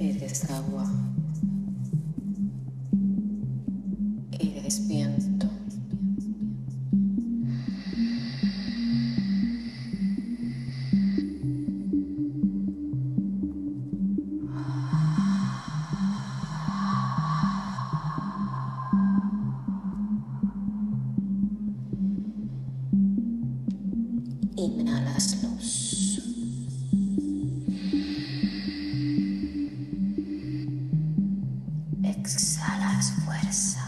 Eres agua. Exhalas fuerza.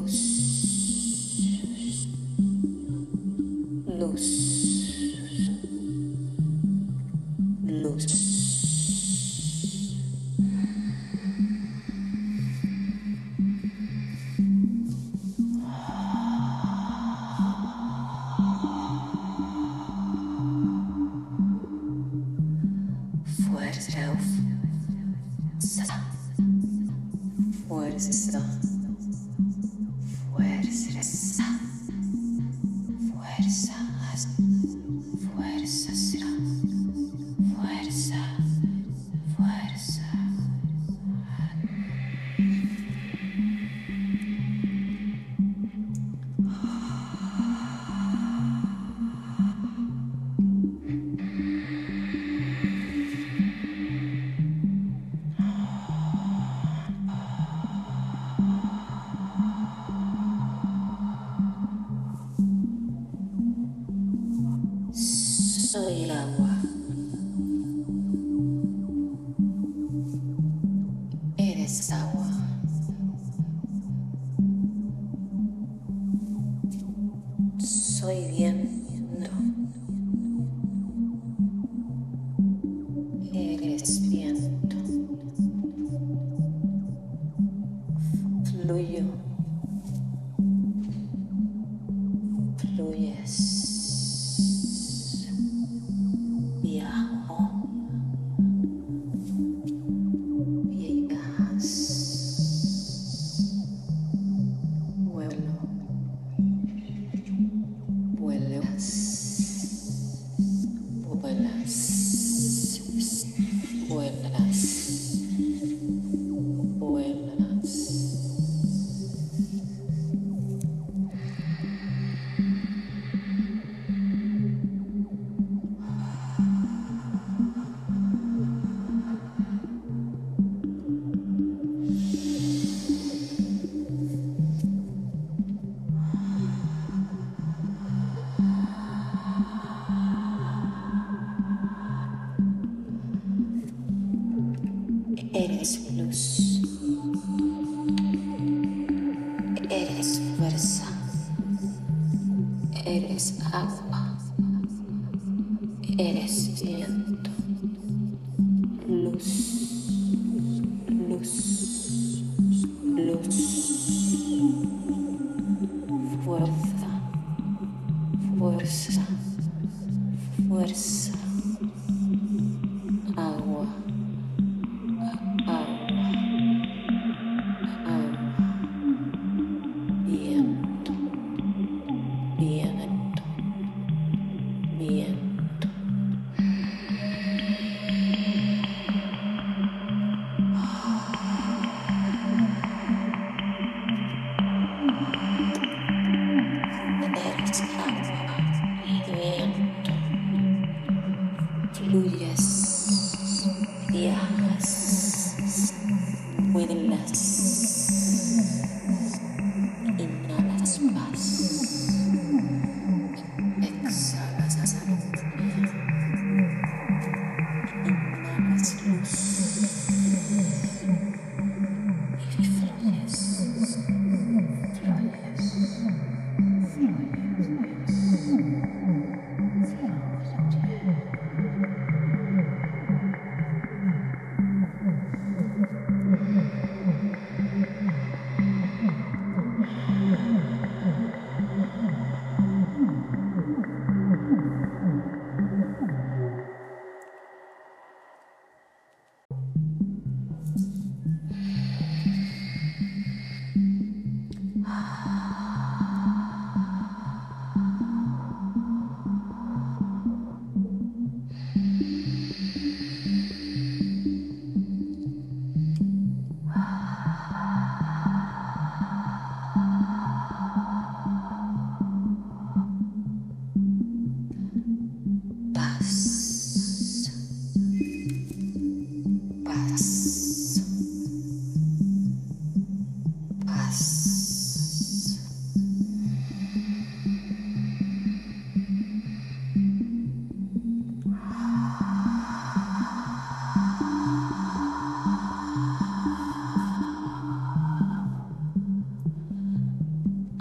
Luz. soy bien. Vuelas. Eres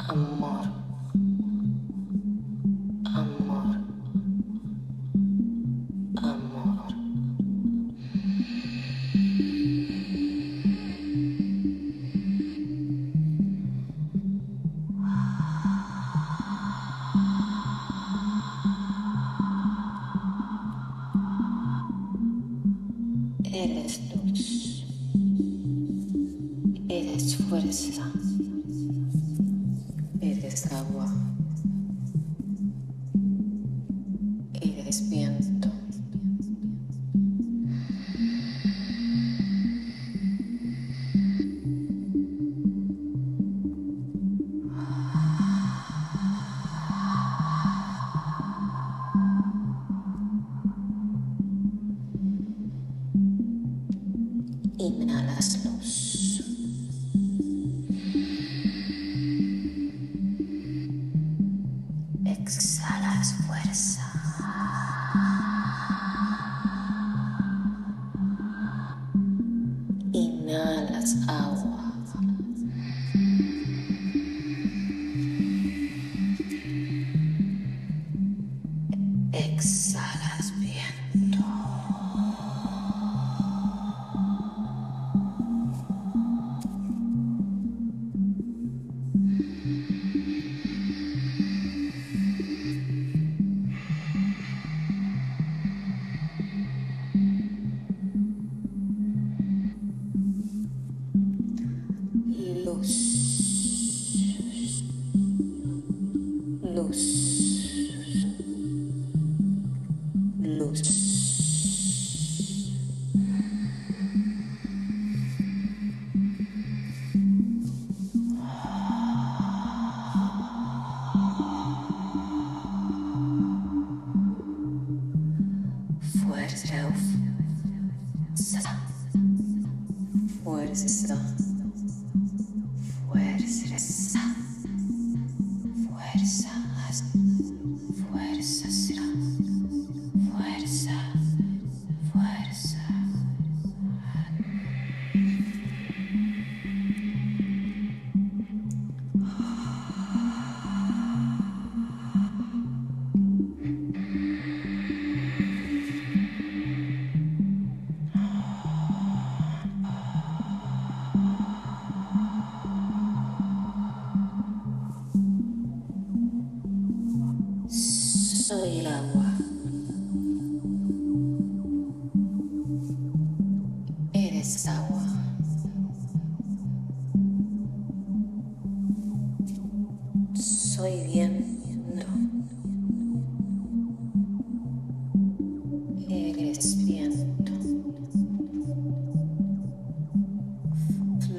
amor.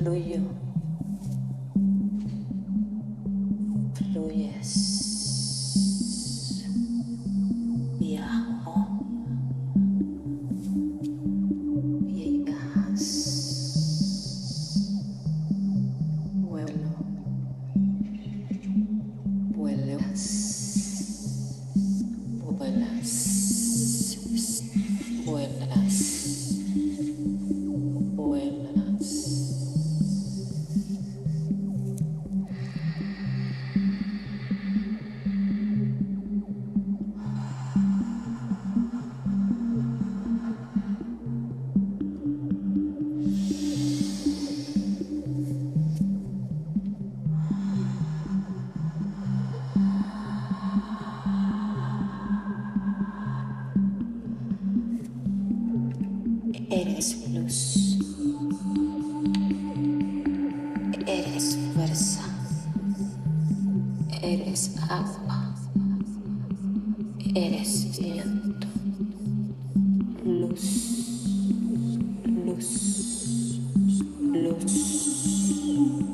Fluyo. Fluyes. Thank you.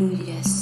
Hallelujah.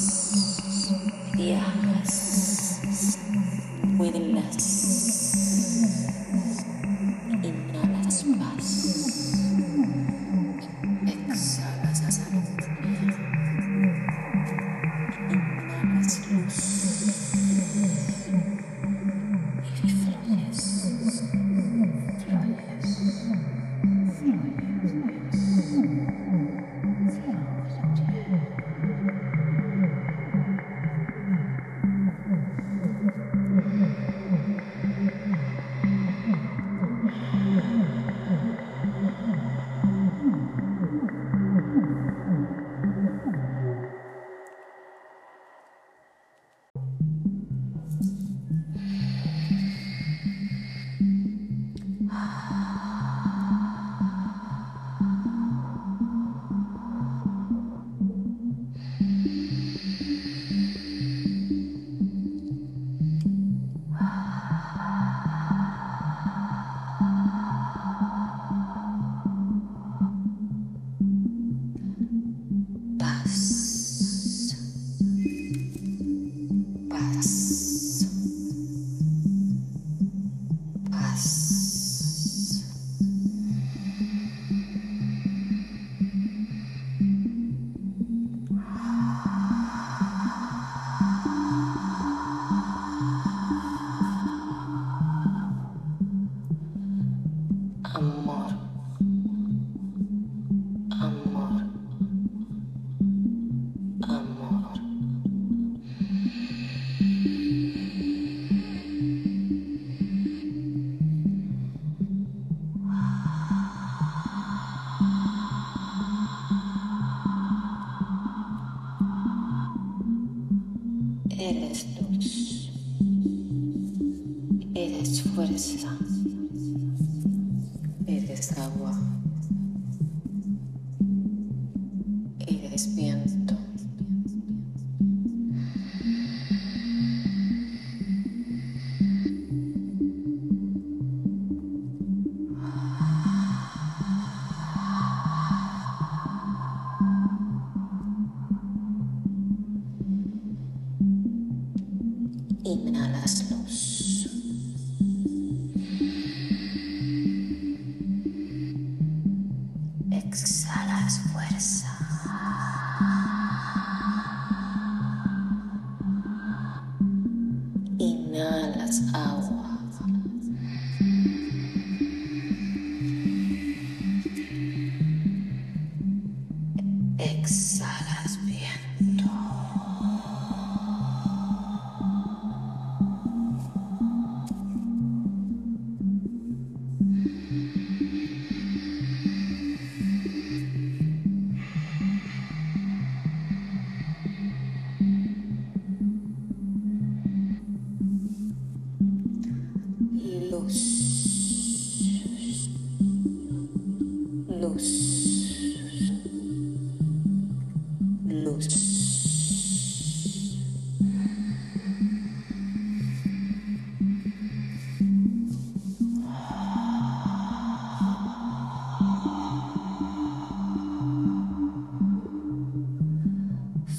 Inhalas luz.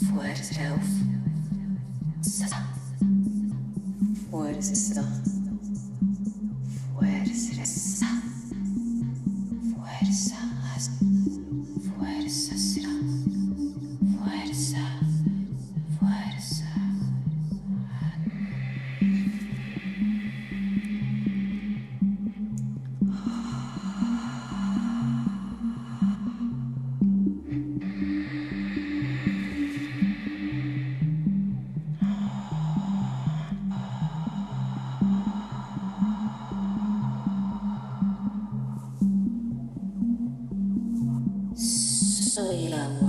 Fuerza. Fuerza. Fuerza. 对了。我